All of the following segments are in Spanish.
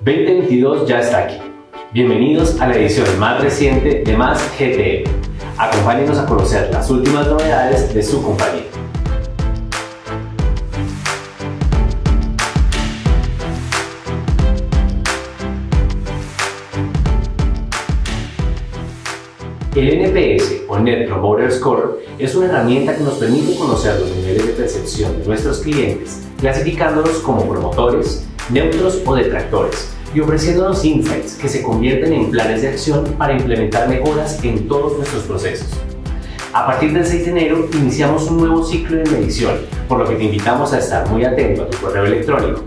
2022 ya está aquí. Bienvenidos a la edición más reciente de Más GTM. Acompáñenos a conocer las últimas novedades de su compañía. El NPS o Net Promoter Score es una herramienta que nos permite conocer los niveles de percepción de nuestros clientes, clasificándolos como promotores, neutros o detractores y ofreciéndonos insights que se convierten en planes de acción para implementar mejoras en todos nuestros procesos. A partir del 6 de enero iniciamos un nuevo ciclo de medición, por lo que te invitamos a estar muy atento a tu correo electrónico.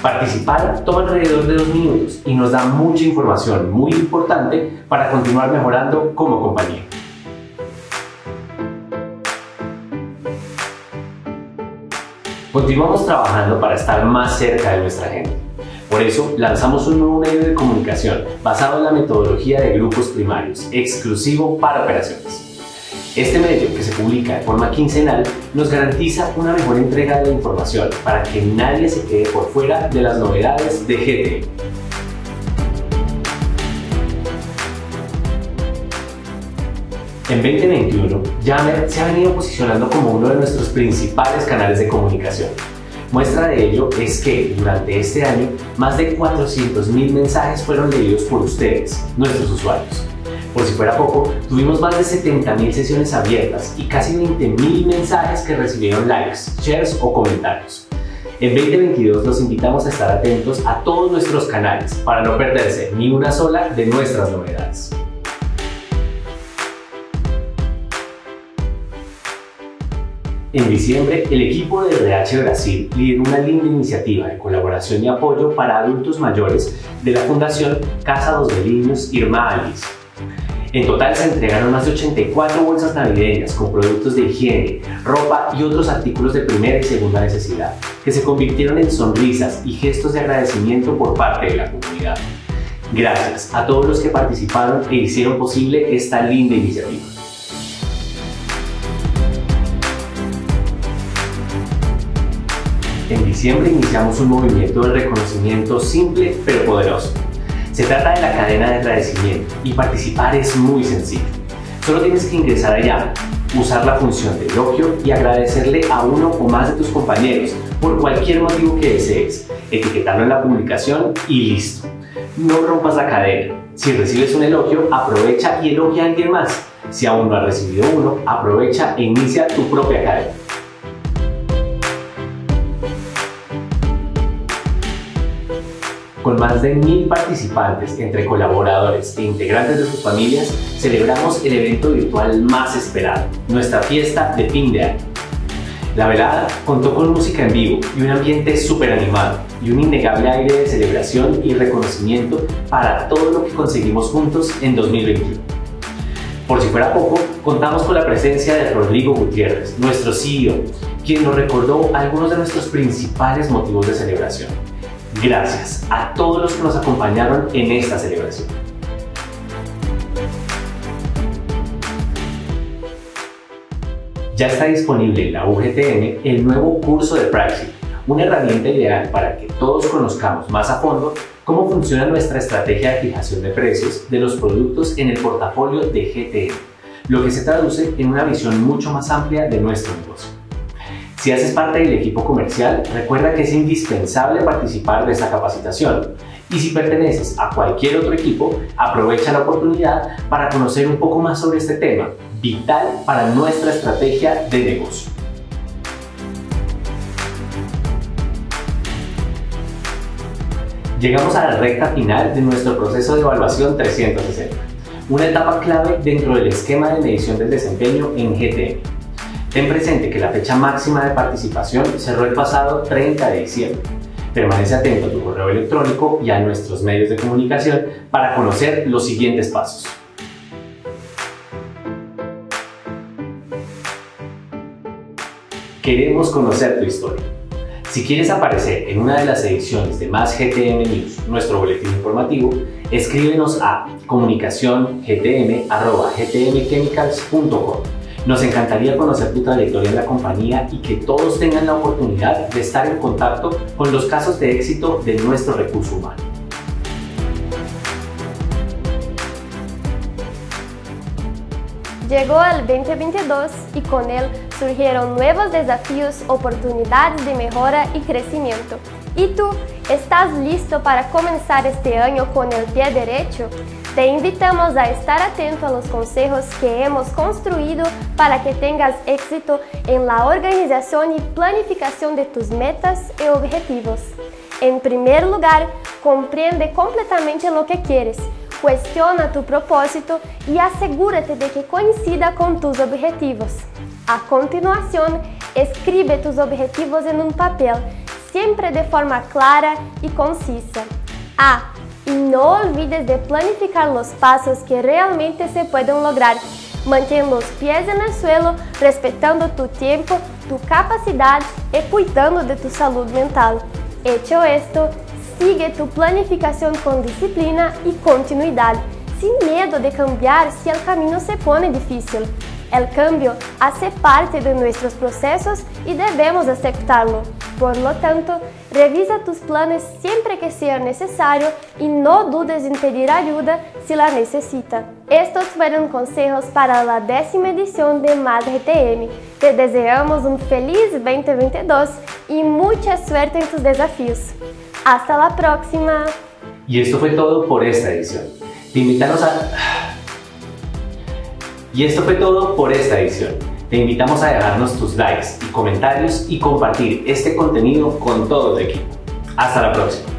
Participar toma alrededor de dos minutos y nos da mucha información muy importante para continuar mejorando como compañía. Continuamos trabajando para estar más cerca de nuestra gente. Por eso lanzamos un nuevo medio de comunicación basado en la metodología de grupos primarios, exclusivo para operaciones. Este medio, que se publica de forma quincenal, nos garantiza una mejor entrega de información para que nadie se quede por fuera de las novedades de GT. En 2021, Yammer se ha venido posicionando como uno de nuestros principales canales de comunicación. Muestra de ello es que durante este año más de 400.000 mensajes fueron leídos por ustedes, nuestros usuarios. Por si fuera poco, tuvimos más de 70.000 sesiones abiertas y casi 20.000 mensajes que recibieron likes, shares o comentarios. En 2022 los invitamos a estar atentos a todos nuestros canales para no perderse ni una sola de nuestras novedades. En diciembre, el equipo de RH Brasil lideró una linda iniciativa de colaboración y apoyo para adultos mayores de la Fundación Casa dos Niños Irma Alice en total se entregaron más de 84 bolsas navideñas con productos de higiene, ropa y otros artículos de primera y segunda necesidad, que se convirtieron en sonrisas y gestos de agradecimiento por parte de la comunidad. Gracias a todos los que participaron e hicieron posible esta linda iniciativa. En diciembre iniciamos un movimiento de reconocimiento simple pero poderoso se trata de la cadena de agradecimiento y participar es muy sencillo. Solo tienes que ingresar allá, usar la función de elogio y agradecerle a uno o más de tus compañeros por cualquier motivo que desees, etiquetarlo en la publicación y listo. No rompas la cadena. Si recibes un elogio, aprovecha y elogia a alguien más. Si aún no has recibido uno, aprovecha e inicia tu propia cadena. Con más de mil participantes entre colaboradores e integrantes de sus familias, celebramos el evento virtual más esperado, nuestra fiesta de fin de año. La velada contó con música en vivo y un ambiente súper animado y un innegable aire de celebración y reconocimiento para todo lo que conseguimos juntos en 2021. Por si fuera poco, contamos con la presencia de Rodrigo Gutiérrez, nuestro CEO, quien nos recordó algunos de nuestros principales motivos de celebración Gracias a todos los que nos acompañaron en esta celebración. Ya está disponible en la UGTN el nuevo curso de Pricing, una herramienta ideal para que todos conozcamos más a fondo cómo funciona nuestra estrategia de fijación de precios de los productos en el portafolio de GTN, lo que se traduce en una visión mucho más amplia de nuestro negocio. Si haces parte del equipo comercial, recuerda que es indispensable participar de esta capacitación. Y si perteneces a cualquier otro equipo, aprovecha la oportunidad para conocer un poco más sobre este tema, vital para nuestra estrategia de negocio. Llegamos a la recta final de nuestro proceso de evaluación 360, una etapa clave dentro del esquema de medición del desempeño en GTM. Ten presente que la fecha máxima de participación cerró el pasado 30 de diciembre. Permanece atento a tu correo electrónico y a nuestros medios de comunicación para conocer los siguientes pasos. Queremos conocer tu historia. Si quieres aparecer en una de las ediciones de Más GTM News, nuestro boletín informativo, escríbenos a comunicaciongtm.gtmchemicals.com nos encantaría conocer tu trayectoria en la compañía y que todos tengan la oportunidad de estar en contacto con los casos de éxito de nuestro recurso humano. Llegó el 2022 y con él surgieron nuevos desafíos, oportunidades de mejora y crecimiento. ¿Y tú estás listo para comenzar este año con el pie derecho? Te invitamos a estar atento a los consejos que hemos construido para que tengas éxito en la organización y planificación de tus metas y objetivos. En primer lugar, comprende completamente lo que quieres, cuestiona tu propósito y asegúrate de que coincida con tus objetivos. A continuación, escribe tus objetivos en un papel, siempre de forma clara y concisa. Ah, y no olvides de planificar los pasos que realmente se pueden lograr. Mantén los pies en el suelo, respetando tu tiempo, tu capacidad y cuidando de tu salud mental. Hecho esto, sigue tu planificación con disciplina y continuidad, sin miedo de cambiar si el camino se pone difícil. El cambio hace parte de nuestros procesos y debemos aceptarlo. Por lo tanto, revisa tus planes siempre que sea necesario y no dudes en pedir ayuda si la necesita. Estos fueron consejos para la décima edición de Más GTM. Te deseamos un feliz 2022 y mucha suerte en tus desafíos. Hasta la próxima. Y esto fue todo por esta edición. Te invitamos a... Y esto fue todo por esta edición. Te invitamos a dejarnos tus likes y comentarios y compartir este contenido con todo tu equipo. Hasta la próxima.